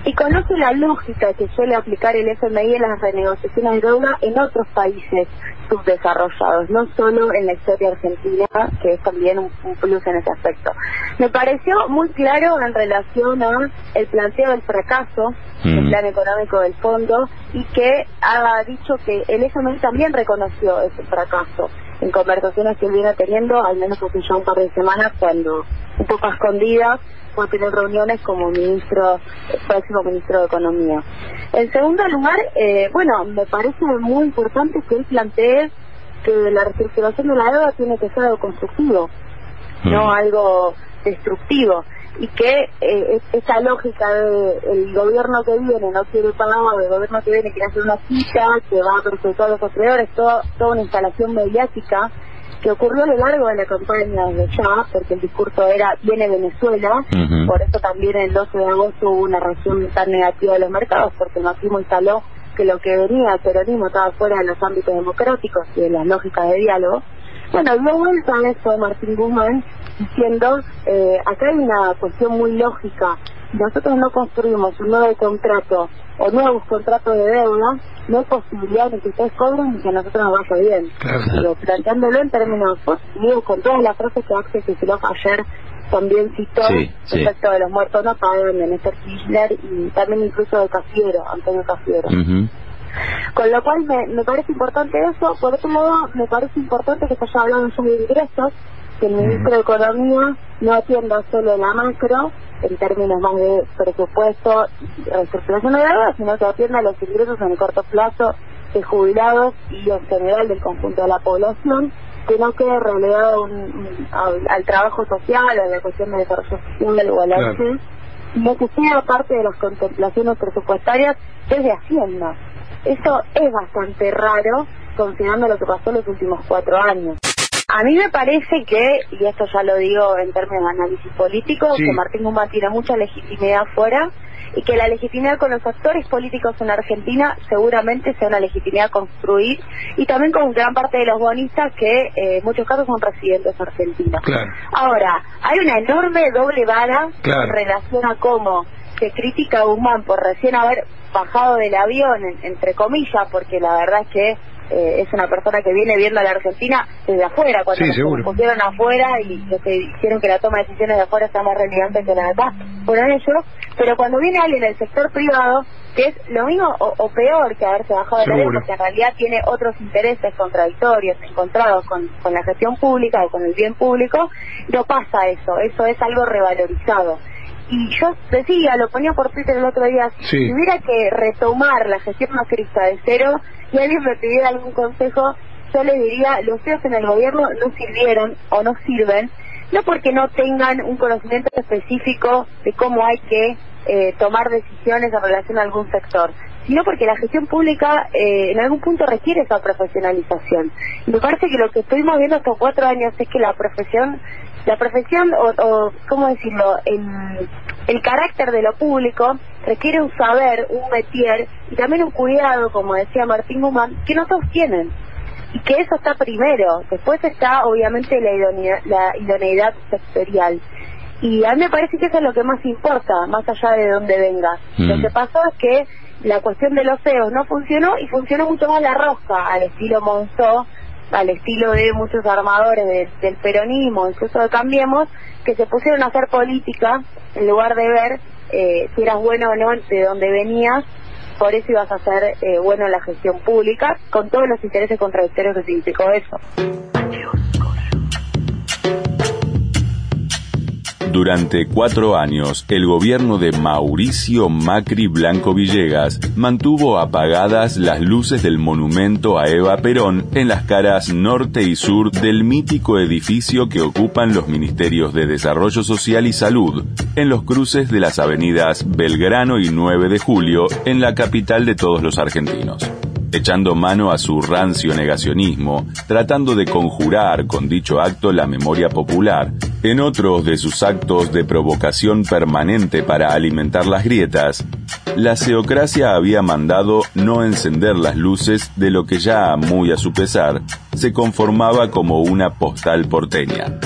y conoce la lógica que suele aplicar el FMI en las renegociaciones de deuda en otros países subdesarrollados, no solo en la historia argentina, que es también un, plus en ese aspecto. Me pareció muy claro en relación a el planteo del fracaso del plan económico del fondo y que ha dicho que el FMI también reconoció ese fracaso en conversaciones que él viene teniendo, al menos hace ya un par de semanas, cuando un poco escondidas a tener reuniones como ministro, próximo ministro de Economía. En segundo lugar, eh, bueno, me parece muy importante que él plantee que la reestructuración de la deuda tiene que ser algo constructivo, no algo destructivo y que eh, esa lógica de el gobierno que viene no quiere pagar, el gobierno que viene quiere hacer una cita, que va a perjudicar a los acreedores, toda una instalación mediática que ocurrió a lo largo de la campaña de ya, porque el discurso era viene Venezuela, por eso también el 12 de agosto hubo una reacción tan negativa de los mercados, porque el macrismo instaló que lo que venía el peronismo estaba fuera de los ámbitos democráticos y de las lógicas de diálogo. Bueno, dio vuelta a eso Martín Guzmán diciendo, eh, acá hay una cuestión muy lógica, nosotros no construimos un nuevo contrato o nuevos contratos de deuda, no hay posibilidad de que ustedes cobren y que a nosotros nos vaya bien. Pero planteándolo en términos positivos, con todas las frases que Axel Kicillof ayer también citó respecto de los muertos no pagan de Néstor Kirchner y también incluso de Cafiero, Antonio Cafiero. Con lo cual me, me parece importante eso. Por otro lado, me parece importante que se haya hablado de ingresos, que el ministro de Economía no atienda solo la macro, en términos más de presupuesto y reestructuración de deuda, sino que atienda los ingresos en el corto plazo de jubilados y en general del conjunto de la población, que no quede relegado al, trabajo social, a la cuestión de desarrollo social o al claro. sino que sea parte de las contemplaciones presupuestarias desde Hacienda. Eso es bastante raro considerando lo que pasó en los últimos cuatro años. A mí me parece que, y esto ya lo digo en términos de análisis político, que Martín Guzmán tiene mucha legitimidad afuera y que la legitimidad con los actores políticos en Argentina seguramente sea una legitimidad a construir y también con gran parte de los bonistas que eh, en muchos casos son residentes argentinos. Ahora, hay una enorme doble vara en relación a cómo se critica a Guzmán por recién haber bajado del avión, entre comillas, porque la verdad es que eh, es una persona que viene viendo a la Argentina desde afuera, cuando nos pusieron afuera y que hicieron que la toma de decisiones de afuera sea más relevante que la de acá, fueron ellos, pero cuando viene alguien del sector privado, que es lo mismo o, peor que haberse bajado de la ley, porque en realidad tiene otros intereses contradictorios, encontrados con, con la gestión pública o con el bien público, no pasa eso, eso es algo revalorizado y yo decía, lo ponía por Twitter el otro día, si hubiera que retomar la gestión macrista de cero y alguien me pidiera algún consejo, yo le diría, los CEOs en el gobierno no sirvieron o no sirven, no porque no tengan un conocimiento específico de cómo hay que eh, tomar decisiones en relación a algún sector, sino porque la gestión pública eh, en algún punto requiere esa profesionalización. Y me parece que lo que estuvimos viendo estos cuatro años es que la profesión la profesión o, o ¿cómo decirlo? El, el carácter de lo público requiere un saber, un metier y también un cuidado, como decía Martín Guzmán, que no todos tienen. Y que eso está primero. Después está, obviamente, la idoneidad, la idoneidad sectorial. Y a mí me parece que eso es lo que más importa, más allá de dónde venga. Lo mm. que pasó es que la cuestión de los CEOs no funcionó y funcionó mucho más la rosca, al estilo Monzó, al estilo de muchos armadores del peronismo, incluso de Cambiemos, que se pusieron a hacer política en lugar de ver eh, si eras bueno o no de dónde venías, por eso ibas a ser eh, bueno en la gestión pública, con todos los intereses contradictorios que significó eso. Durante cuatro años, el gobierno de Mauricio Macri Blanco Villegas mantuvo apagadas las luces del monumento a Eva Perón en las caras norte y sur del mítico edificio que ocupan los Ministerios de Desarrollo Social y Salud, en los cruces de las avenidas Belgrano y 9 de Julio, en la capital de todos los argentinos echando mano a su rancio negacionismo, tratando de conjurar con dicho acto la memoria popular, en otros de sus actos de provocación permanente para alimentar las grietas, la seocracia había mandado no encender las luces de lo que ya, muy a su pesar, se conformaba como una postal porteña.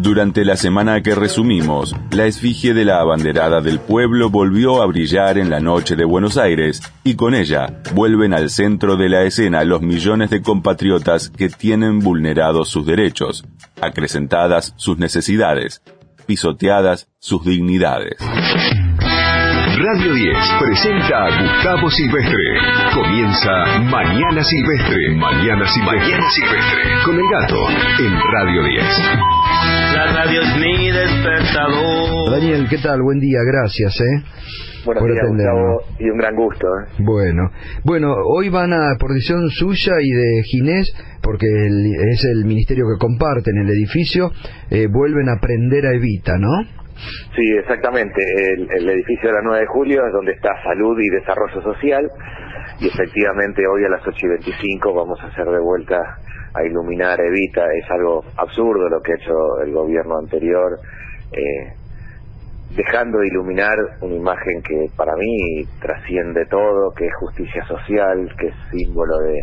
Durante la semana que resumimos, la esfinge de la abanderada del pueblo volvió a brillar en la noche de Buenos Aires y con ella vuelven al centro de la escena los millones de compatriotas que tienen vulnerados sus derechos, acrecentadas sus necesidades, pisoteadas sus dignidades. Radio 10 presenta a Gustavo Silvestre. Comienza Mañana Silvestre. Mañana Silvestre. Mañana Silvestre. Con el gato en Radio 10. La radio es mi despertador. Daniel, ¿qué tal? Buen día, gracias, ¿eh? Buenos días, Gustavo, y un gran gusto. ¿eh? Bueno, bueno, hoy van a, por decisión suya y de Ginés, porque es el ministerio que comparten el edificio, eh, vuelven a prender a Evita, ¿no? Sí, exactamente. El, edificio de la 9 de julio es donde está Salud y Desarrollo Social y efectivamente hoy a las 8 y 25 vamos a hacer de vuelta a iluminar Evita. Es algo absurdo lo que ha hecho el gobierno anterior, eh, dejando de iluminar una imagen que para mí trasciende todo, que es justicia social, que es símbolo de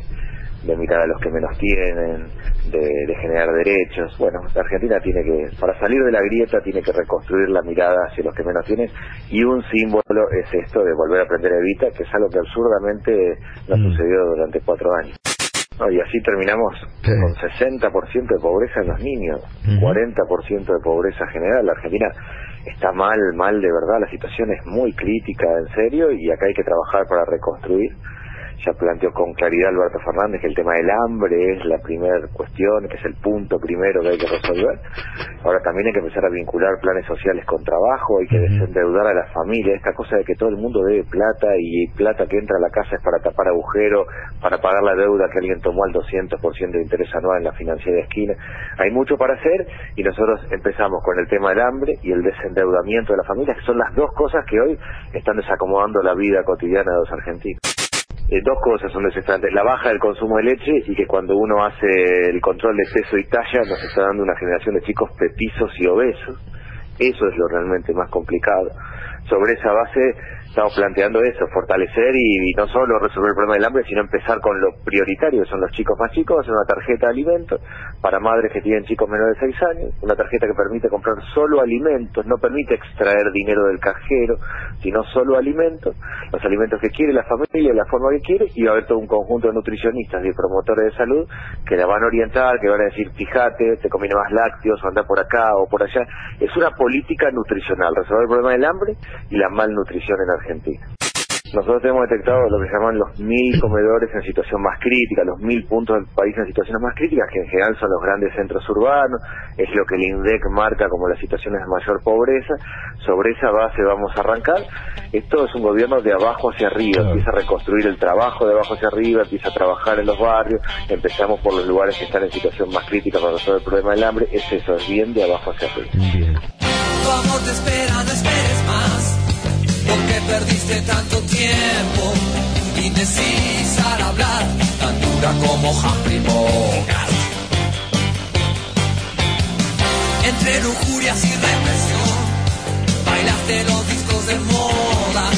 de mirar a los que menos tienen, de, generar derechos. Bueno, la Argentina tiene que, para salir de la grieta, tiene que reconstruir la mirada hacia los que menos tienen y un símbolo es esto de volver a aprender a Evita, que es algo que absurdamente no mm. sucedió durante cuatro años. y así terminamos con 60% de pobreza en los niños, 40% de pobreza general. La Argentina está mal, mal de verdad, la situación es muy crítica, en serio, y acá hay que trabajar para reconstruir ya planteó con claridad Alberto Fernández que el tema del hambre es la primera cuestión, que es el punto primero que hay que resolver. Ahora también hay que empezar a vincular planes sociales con trabajo, hay que desendeudar a la familia, esta cosa de que todo el mundo debe plata y plata que entra a la casa es para tapar agujeros, para pagar la deuda que alguien tomó al 200% de interés anual en la financiera de esquina. Hay mucho para hacer y nosotros empezamos con el tema del hambre y el desendeudamiento de la familia, que son las dos cosas que hoy están desacomodando la vida cotidiana de los argentinos. Eh, dos cosas son desesperantes. La baja del consumo de leche y que cuando uno hace el control de peso y talla nos está dando una generación de chicos petizos y obesos. Eso es lo realmente más complicado. sobre esa base estamos planteando eso, fortalecer y, no solo resolver el problema del hambre, sino empezar con lo prioritario, que son los chicos más chicos, hacer una tarjeta de alimentos para madres que tienen chicos menores de 6 años, una tarjeta que permite comprar solo alimentos, no permite extraer dinero del cajero, sino solo alimentos, los alimentos que quiere la familia, de la forma que quiere, y va a haber todo un conjunto de nutricionistas y promotores de salud que la van a orientar, que van a decir, fíjate, te conviene más lácteos, o anda por acá o por allá. Es una política nutricional, resolver el problema del hambre y la malnutrición en Argentina. Nosotros hemos detectado lo que se llaman los mil comedores en situación más crítica, los mil puntos del país en situaciones más críticas, que en general son los grandes centros urbanos, es lo que el INDEC marca como las situaciones de mayor pobreza. Sobre esa base vamos a arrancar. Esto es un gobierno de abajo hacia arriba, empieza a reconstruir el trabajo de abajo hacia arriba, empieza a trabajar en los barrios, empezamos por los lugares que están en situación más crítica para resolver el problema del hambre, es eso, es bien de abajo hacia arriba. Porque perdiste tanto tiempo indecisa al hablar, tan dura como Humphrey Bogart. Entre lujurias y represión, bailaste los discos de moda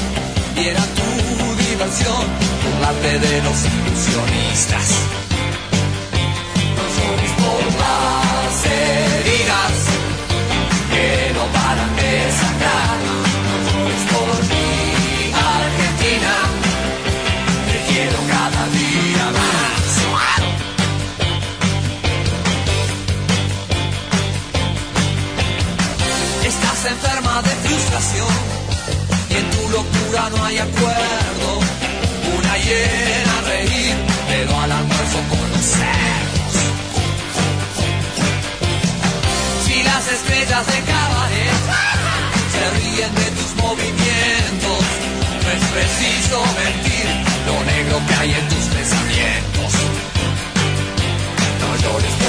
y era tu diversión burlarte de los ilusionistas. No llores por las no hay acuerdo. Una llena a reír, pero al almuerzo con los cerdos. Si las estrellas de cabaret se ríen de tus movimientos. No es preciso mentir lo negro que hay en tus pensamientos. No llores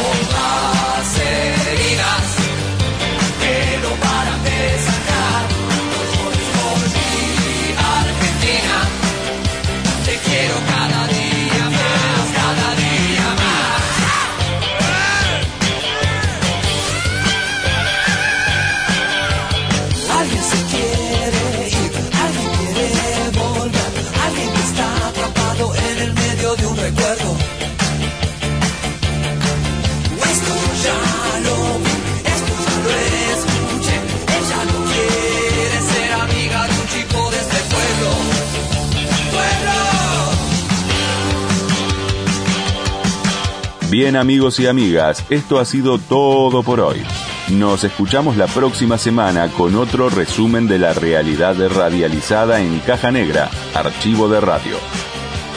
Bien amigos y amigas, esto ha sido todo por hoy. Nos escuchamos la próxima semana con otro resumen de la realidad radializada en Caja Negra, archivo de radio.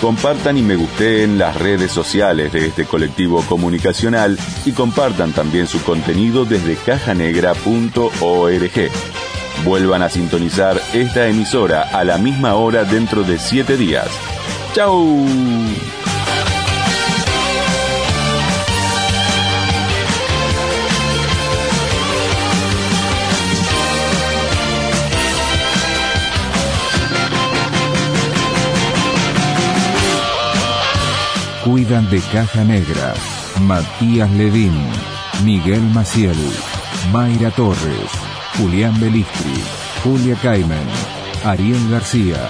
Compartan y me gusten las redes sociales de este colectivo comunicacional y compartan también su contenido desde cajanegra.org. Vuelvan a sintonizar esta emisora a la misma hora dentro de siete días. ¡Chao! Cuidan de Caja Negra. Matías Levín, Miguel Maciel, Mayra Torres, Julián Belistri, Julia Caimen, Ariel García,